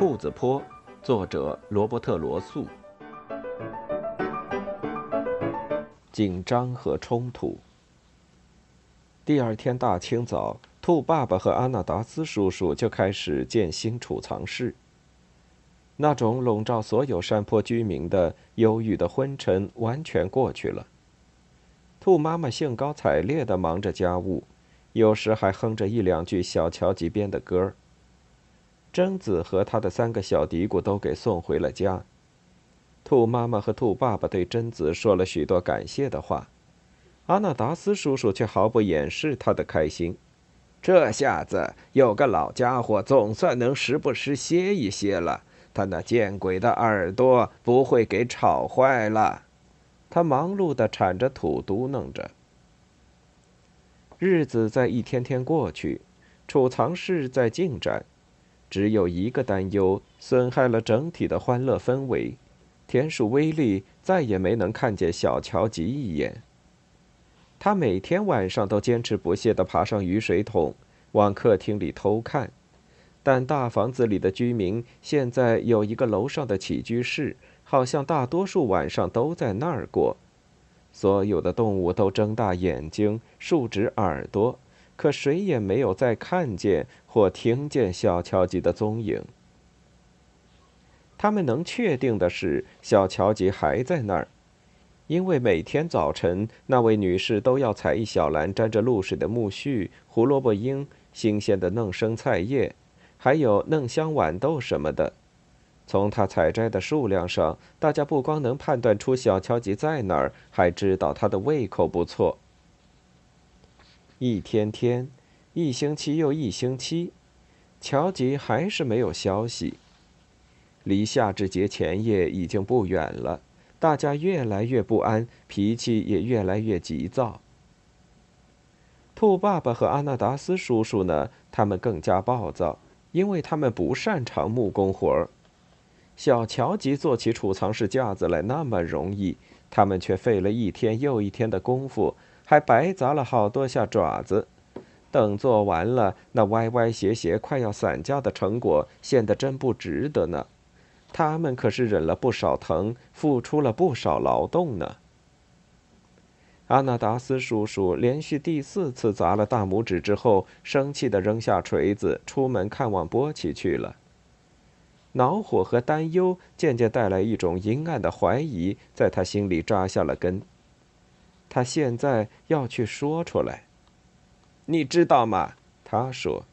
兔子坡，作者罗伯特·罗素。紧张和冲突。第二天大清早，兔爸爸和阿纳达斯叔叔就开始建新储藏室。那种笼罩所有山坡居民的忧郁的昏沉完全过去了。兔妈妈兴高采烈地忙着家务，有时还哼着一两句小乔吉编的歌儿。贞子和他的三个小嘀咕都给送回了家。兔妈妈和兔爸爸对贞子说了许多感谢的话，阿纳达斯叔叔却毫不掩饰他的开心。这下子有个老家伙总算能时不时歇一歇了，他那见鬼的耳朵不会给吵坏了。他忙碌地铲着土，嘟囔着。日子在一天天过去，储藏室在进展。只有一个担忧，损害了整体的欢乐氛围。田鼠威利再也没能看见小乔吉一眼。他每天晚上都坚持不懈地爬上雨水桶，往客厅里偷看。但大房子里的居民现在有一个楼上的起居室，好像大多数晚上都在那儿过。所有的动物都睁大眼睛，竖直耳朵。可谁也没有再看见或听见小乔吉的踪影。他们能确定的是，小乔吉还在那儿，因为每天早晨那位女士都要采一小篮沾着露水的苜蓿、胡萝卜缨、新鲜的嫩生菜叶，还有嫩香豌豆什么的。从她采摘的数量上，大家不光能判断出小乔吉在哪儿，还知道他的胃口不错。一天天，一星期又一星期，乔吉还是没有消息。离夏至节前夜已经不远了，大家越来越不安，脾气也越来越急躁。兔爸爸和阿纳达斯叔叔呢？他们更加暴躁，因为他们不擅长木工活儿。小乔吉做起储藏室架子来那么容易，他们却费了一天又一天的功夫。还白砸了好多下爪子，等做完了，那歪歪斜斜、快要散架的成果显得真不值得呢。他们可是忍了不少疼，付出了不少劳动呢。阿纳达斯叔叔连续第四次砸了大拇指之后，生气地扔下锤子，出门看望波奇去了。恼火和担忧渐渐带来一种阴暗的怀疑，在他心里扎下了根。他现在要去说出来，你知道吗？他说：“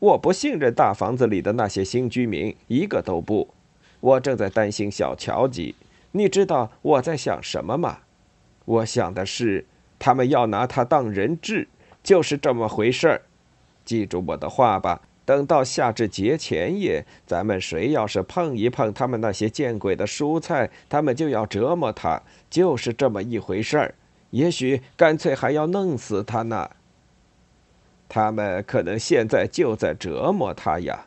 我不信任大房子里的那些新居民，一个都不。我正在担心小乔吉。你知道我在想什么吗？我想的是，他们要拿他当人质，就是这么回事儿。记住我的话吧。等到夏至节前夜，咱们谁要是碰一碰他们那些见鬼的蔬菜，他们就要折磨他，就是这么一回事儿。”也许干脆还要弄死他呢。他们可能现在就在折磨他呀，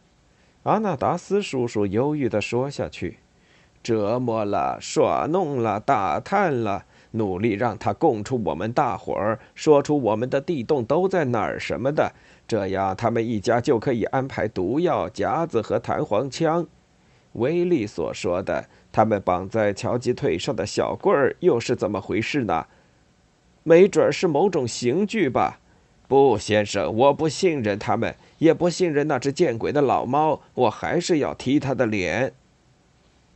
阿纳达斯叔叔忧郁地说下去：“折磨了，耍弄了，打探了，努力让他供出我们大伙儿，说出我们的地洞都在哪儿什么的，这样他们一家就可以安排毒药夹子和弹簧枪。”威利所说的，他们绑在乔吉腿上的小棍儿又是怎么回事呢？没准是某种刑具吧？不，先生，我不信任他们，也不信任那只见鬼的老猫。我还是要踢他的脸。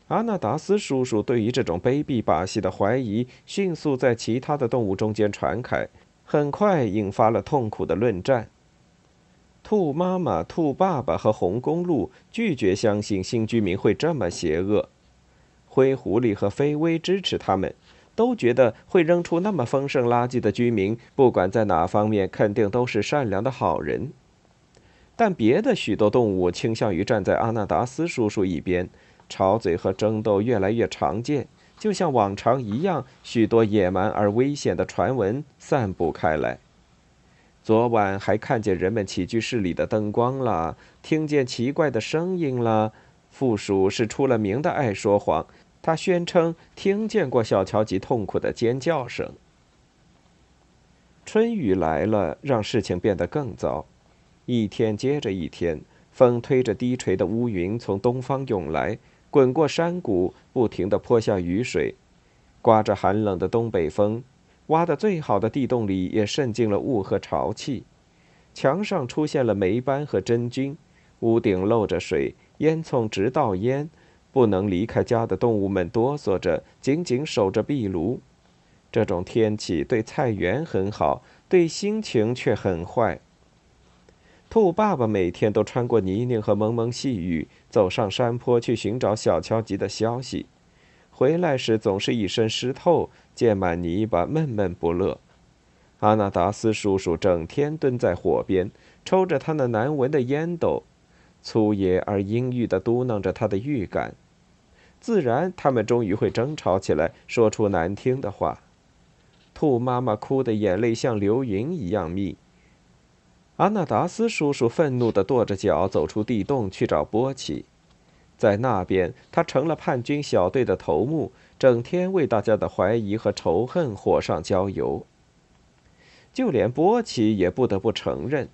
阿纳达斯叔叔对于这种卑鄙把戏的怀疑迅速在其他的动物中间传开，很快引发了痛苦的论战。兔妈妈、兔爸爸和红公鹿拒绝相信新居民会这么邪恶，灰狐狸和飞威支持他们。都觉得会扔出那么丰盛垃圾的居民，不管在哪方面，肯定都是善良的好人。但别的许多动物倾向于站在阿纳达斯叔叔一边，吵嘴和争斗越来越常见，就像往常一样，许多野蛮而危险的传闻散布开来。昨晚还看见人们起居室里的灯光了，听见奇怪的声音了。附属是出了名的爱说谎。他宣称听见过小乔吉痛苦的尖叫声。春雨来了，让事情变得更糟。一天接着一天，风推着低垂的乌云从东方涌来，滚过山谷，不停地泼下雨水。刮着寒冷的东北风，挖得最好的地洞里也渗进了雾和潮气。墙上出现了霉斑和真菌，屋顶漏着水，烟囱直倒烟。不能离开家的动物们哆嗦着，紧紧守着壁炉。这种天气对菜园很好，对心情却很坏。兔爸爸每天都穿过泥泞和蒙蒙细雨，走上山坡去寻找小乔吉的消息。回来时总是一身湿透，溅满泥巴，闷闷不乐。阿纳达斯叔叔整天蹲在火边，抽着他那难闻的烟斗，粗野而阴郁地嘟囔着他的预感。自然，他们终于会争吵起来，说出难听的话。兔妈妈哭的眼泪像流云一样密。阿纳达斯叔叔愤怒地跺着脚走出地洞去找波奇，在那边，他成了叛军小队的头目，整天为大家的怀疑和仇恨火上浇油。就连波奇也不得不承认，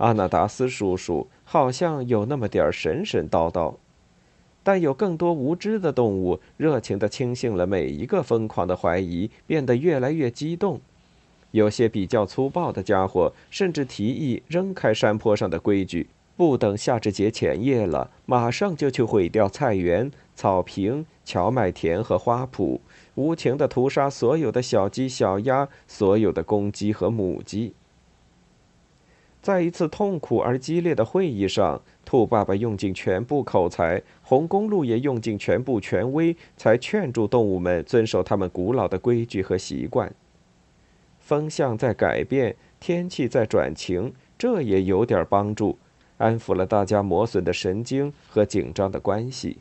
阿纳达斯叔叔好像有那么点神神叨叨。但有更多无知的动物热情地轻信了每一个疯狂的怀疑，变得越来越激动。有些比较粗暴的家伙甚至提议扔开山坡上的规矩，不等夏至节前夜了，马上就去毁掉菜园、草坪、荞麦田和花圃，无情地屠杀所有的小鸡、小鸭，所有的公鸡和母鸡。在一次痛苦而激烈的会议上，兔爸爸用尽全部口才，红公鹿也用尽全部权威，才劝住动物们遵守他们古老的规矩和习惯。风向在改变，天气在转晴，这也有点帮助，安抚了大家磨损的神经和紧张的关系。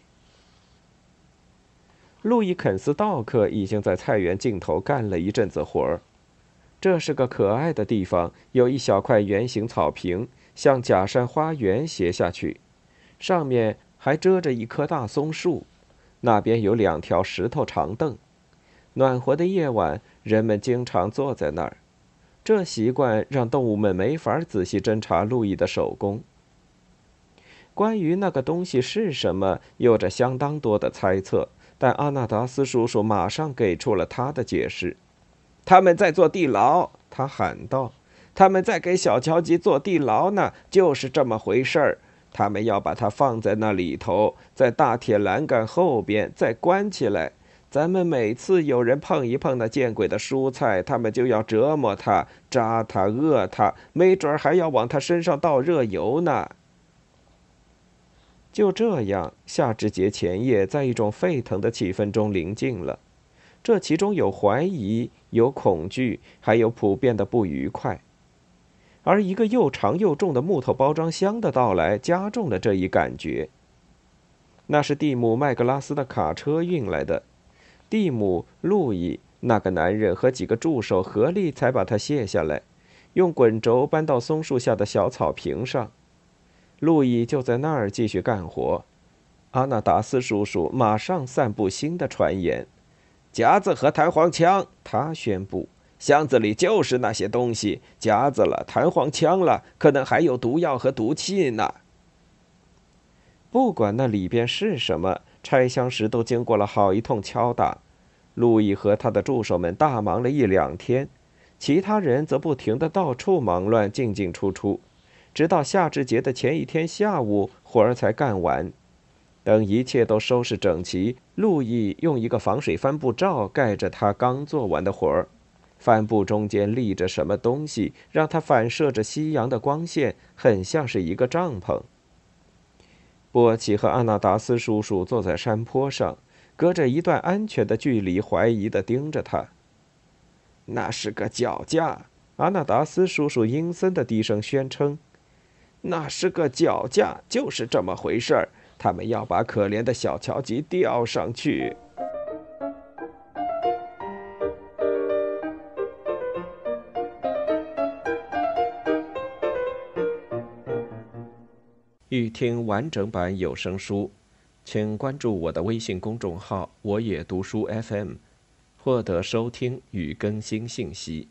路易肯斯道克已经在菜园尽头干了一阵子活儿。这是个可爱的地方，有一小块圆形草坪，向假山花园斜下去，上面还遮着一棵大松树。那边有两条石头长凳，暖和的夜晚，人们经常坐在那儿。这习惯让动物们没法仔细侦查路易的手工。关于那个东西是什么，有着相当多的猜测，但阿纳达斯叔叔马上给出了他的解释。他们在做地牢，他喊道：“他们在给小乔吉做地牢呢，就是这么回事儿。他们要把它放在那里头，在大铁栏杆后边，再关起来。咱们每次有人碰一碰那见鬼的蔬菜，他们就要折磨他、扎他、饿他，没准还要往他身上倒热油呢。”就这样，夏至节前夜，在一种沸腾的气氛中临近了。这其中有怀疑，有恐惧，还有普遍的不愉快。而一个又长又重的木头包装箱的到来，加重了这一感觉。那是蒂姆·麦格拉斯的卡车运来的。蒂姆、路易那个男人和几个助手合力才把它卸下来，用滚轴搬到松树下的小草坪上。路易就在那儿继续干活。阿纳达斯叔叔马上散布新的传言。夹子和弹簧枪，他宣布，箱子里就是那些东西：夹子了，弹簧枪了，可能还有毒药和毒气呢。不管那里边是什么，拆箱时都经过了好一通敲打。路易和他的助手们大忙了一两天，其他人则不停的到处忙乱，进进出出，直到夏至节的前一天下午，活儿才干完。等一切都收拾整齐，路易用一个防水帆布罩盖着他刚做完的活儿。帆布中间立着什么东西，让它反射着夕阳的光线，很像是一个帐篷。波奇和阿纳达斯叔叔坐在山坡上，隔着一段安全的距离，怀疑地盯着他。那是个脚架，阿纳达斯叔叔阴森的低声宣称：“那是个脚架，就是这么回事儿。”他们要把可怜的小乔吉吊上去。欲听完整版有声书，请关注我的微信公众号“我也读书 FM”，获得收听与更新信息。